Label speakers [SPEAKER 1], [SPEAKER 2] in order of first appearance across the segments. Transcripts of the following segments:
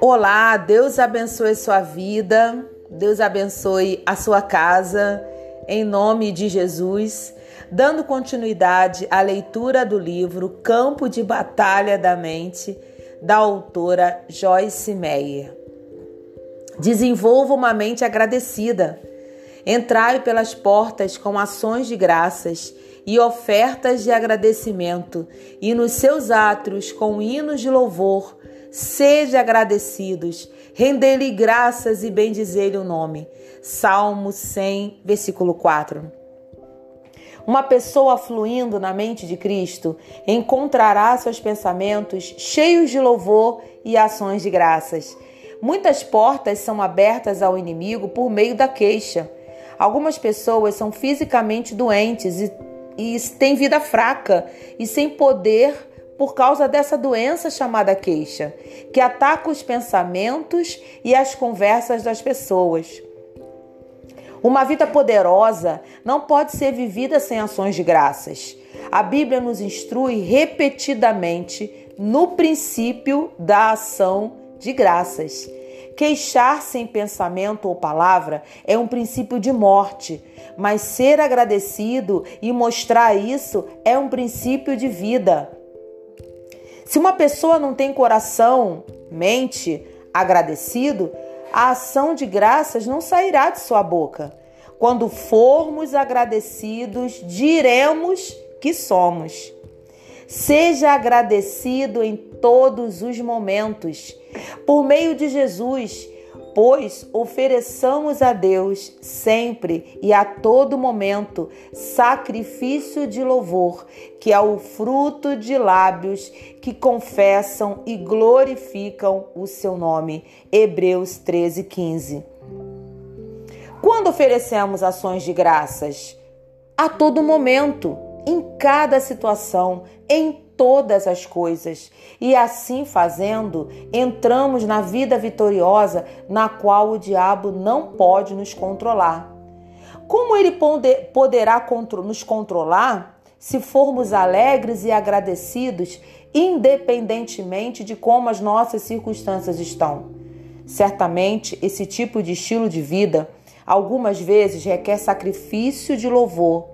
[SPEAKER 1] Olá, Deus abençoe sua vida, Deus abençoe a sua casa, em nome de Jesus, dando continuidade à leitura do livro Campo de Batalha da Mente, da autora Joyce Meyer. Desenvolva uma mente agradecida. Entrai pelas portas com ações de graças e ofertas de agradecimento, e nos seus átrios com hinos de louvor Seja agradecidos, render-lhe graças e bendizer-lhe o nome. Salmo 100, versículo 4. Uma pessoa fluindo na mente de Cristo encontrará seus pensamentos cheios de louvor e ações de graças. Muitas portas são abertas ao inimigo por meio da queixa. Algumas pessoas são fisicamente doentes e, e têm vida fraca e sem poder por causa dessa doença chamada queixa, que ataca os pensamentos e as conversas das pessoas. Uma vida poderosa não pode ser vivida sem ações de graças. A Bíblia nos instrui repetidamente no princípio da ação de graças. Queixar-se em pensamento ou palavra é um princípio de morte, mas ser agradecido e mostrar isso é um princípio de vida. Se uma pessoa não tem coração, mente agradecido, a ação de graças não sairá de sua boca. Quando formos agradecidos, diremos que somos. Seja agradecido em todos os momentos. Por meio de Jesus, pois ofereçamos a Deus sempre e a todo momento sacrifício de louvor, que é o fruto de lábios que confessam e glorificam o seu nome. Hebreus 13, 15. Quando oferecemos ações de graças? A todo momento, em cada situação, em todas as coisas. E assim fazendo, entramos na vida vitoriosa na qual o diabo não pode nos controlar. Como ele poderá nos controlar se formos alegres e agradecidos, independentemente de como as nossas circunstâncias estão? Certamente, esse tipo de estilo de vida algumas vezes requer sacrifício de louvor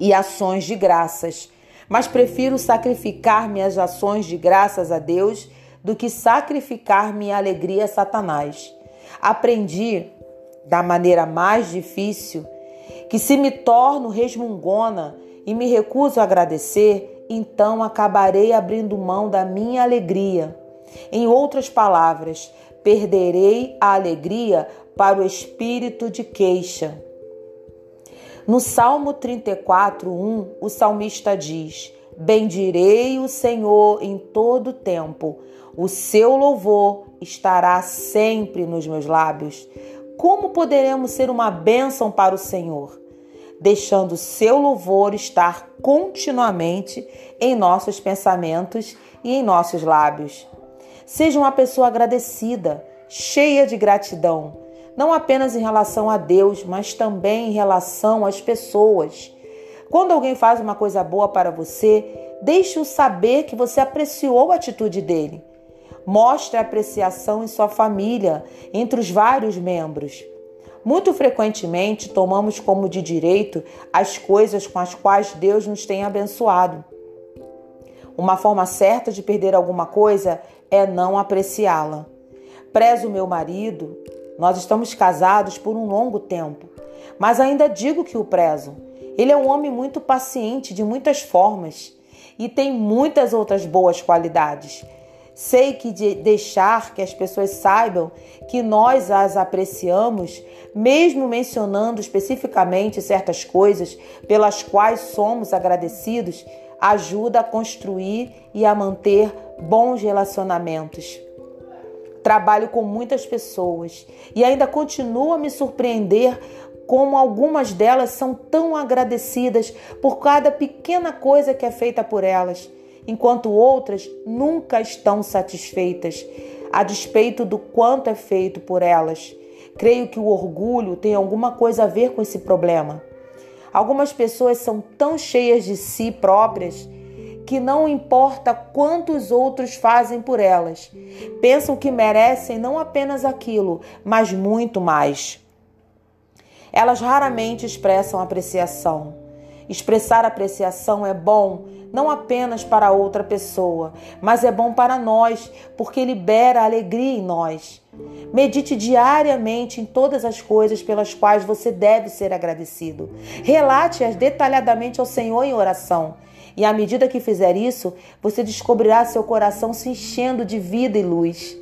[SPEAKER 1] e ações de graças mas prefiro sacrificar minhas ações de graças a Deus do que sacrificar minha alegria a Satanás. Aprendi, da maneira mais difícil, que se me torno resmungona e me recuso a agradecer, então acabarei abrindo mão da minha alegria. Em outras palavras, perderei a alegria para o espírito de queixa. No Salmo 34, 1, o salmista diz: Bendirei o Senhor em todo tempo, o seu louvor estará sempre nos meus lábios. Como poderemos ser uma bênção para o Senhor? Deixando seu louvor estar continuamente em nossos pensamentos e em nossos lábios. Seja uma pessoa agradecida, cheia de gratidão não apenas em relação a Deus, mas também em relação às pessoas. Quando alguém faz uma coisa boa para você, deixe-o saber que você apreciou a atitude dele. Mostre a apreciação em sua família, entre os vários membros. Muito frequentemente tomamos como de direito as coisas com as quais Deus nos tem abençoado. Uma forma certa de perder alguma coisa é não apreciá-la. Prezo meu marido, nós estamos casados por um longo tempo, mas ainda digo que o prezo. Ele é um homem muito paciente de muitas formas e tem muitas outras boas qualidades. Sei que de deixar que as pessoas saibam que nós as apreciamos, mesmo mencionando especificamente certas coisas pelas quais somos agradecidos, ajuda a construir e a manter bons relacionamentos. Trabalho com muitas pessoas e ainda continuo a me surpreender como algumas delas são tão agradecidas por cada pequena coisa que é feita por elas, enquanto outras nunca estão satisfeitas, a despeito do quanto é feito por elas. Creio que o orgulho tem alguma coisa a ver com esse problema. Algumas pessoas são tão cheias de si próprias que não importa quantos outros fazem por elas. Pensam que merecem não apenas aquilo, mas muito mais. Elas raramente expressam apreciação. Expressar apreciação é bom não apenas para outra pessoa, mas é bom para nós, porque libera alegria em nós. Medite diariamente em todas as coisas pelas quais você deve ser agradecido. Relate-as detalhadamente ao Senhor em oração. E à medida que fizer isso, você descobrirá seu coração se enchendo de vida e luz.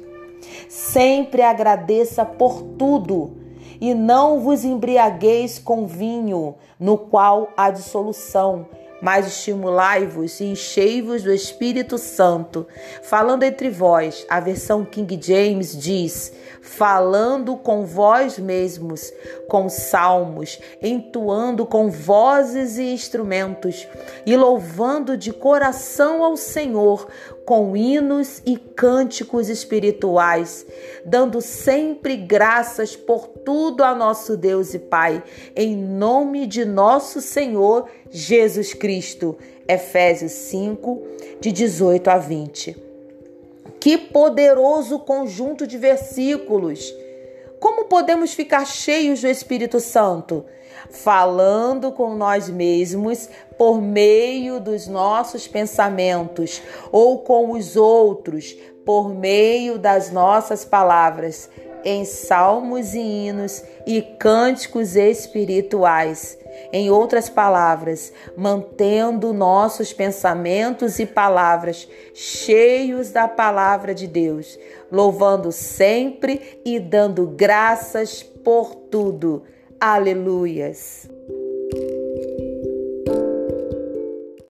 [SPEAKER 1] Sempre agradeça por tudo e não vos embriagueis com vinho, no qual há dissolução mas estimulai-vos e enchei-vos do Espírito Santo. Falando entre vós, a versão King James diz: falando com vós mesmos, com salmos, entoando com vozes e instrumentos, e louvando de coração ao Senhor com hinos e cânticos espirituais, dando sempre graças por tudo a nosso Deus e Pai, em nome de nosso Senhor Jesus Cristo. Efésios 5, de 18 a 20. Que poderoso conjunto de versículos! Como podemos ficar cheios do Espírito Santo? Falando com nós mesmos por meio dos nossos pensamentos ou com os outros por meio das nossas palavras, em salmos e hinos e cânticos espirituais. Em outras palavras, mantendo nossos pensamentos e palavras cheios da palavra de Deus, louvando sempre e dando graças por tudo. Aleluias.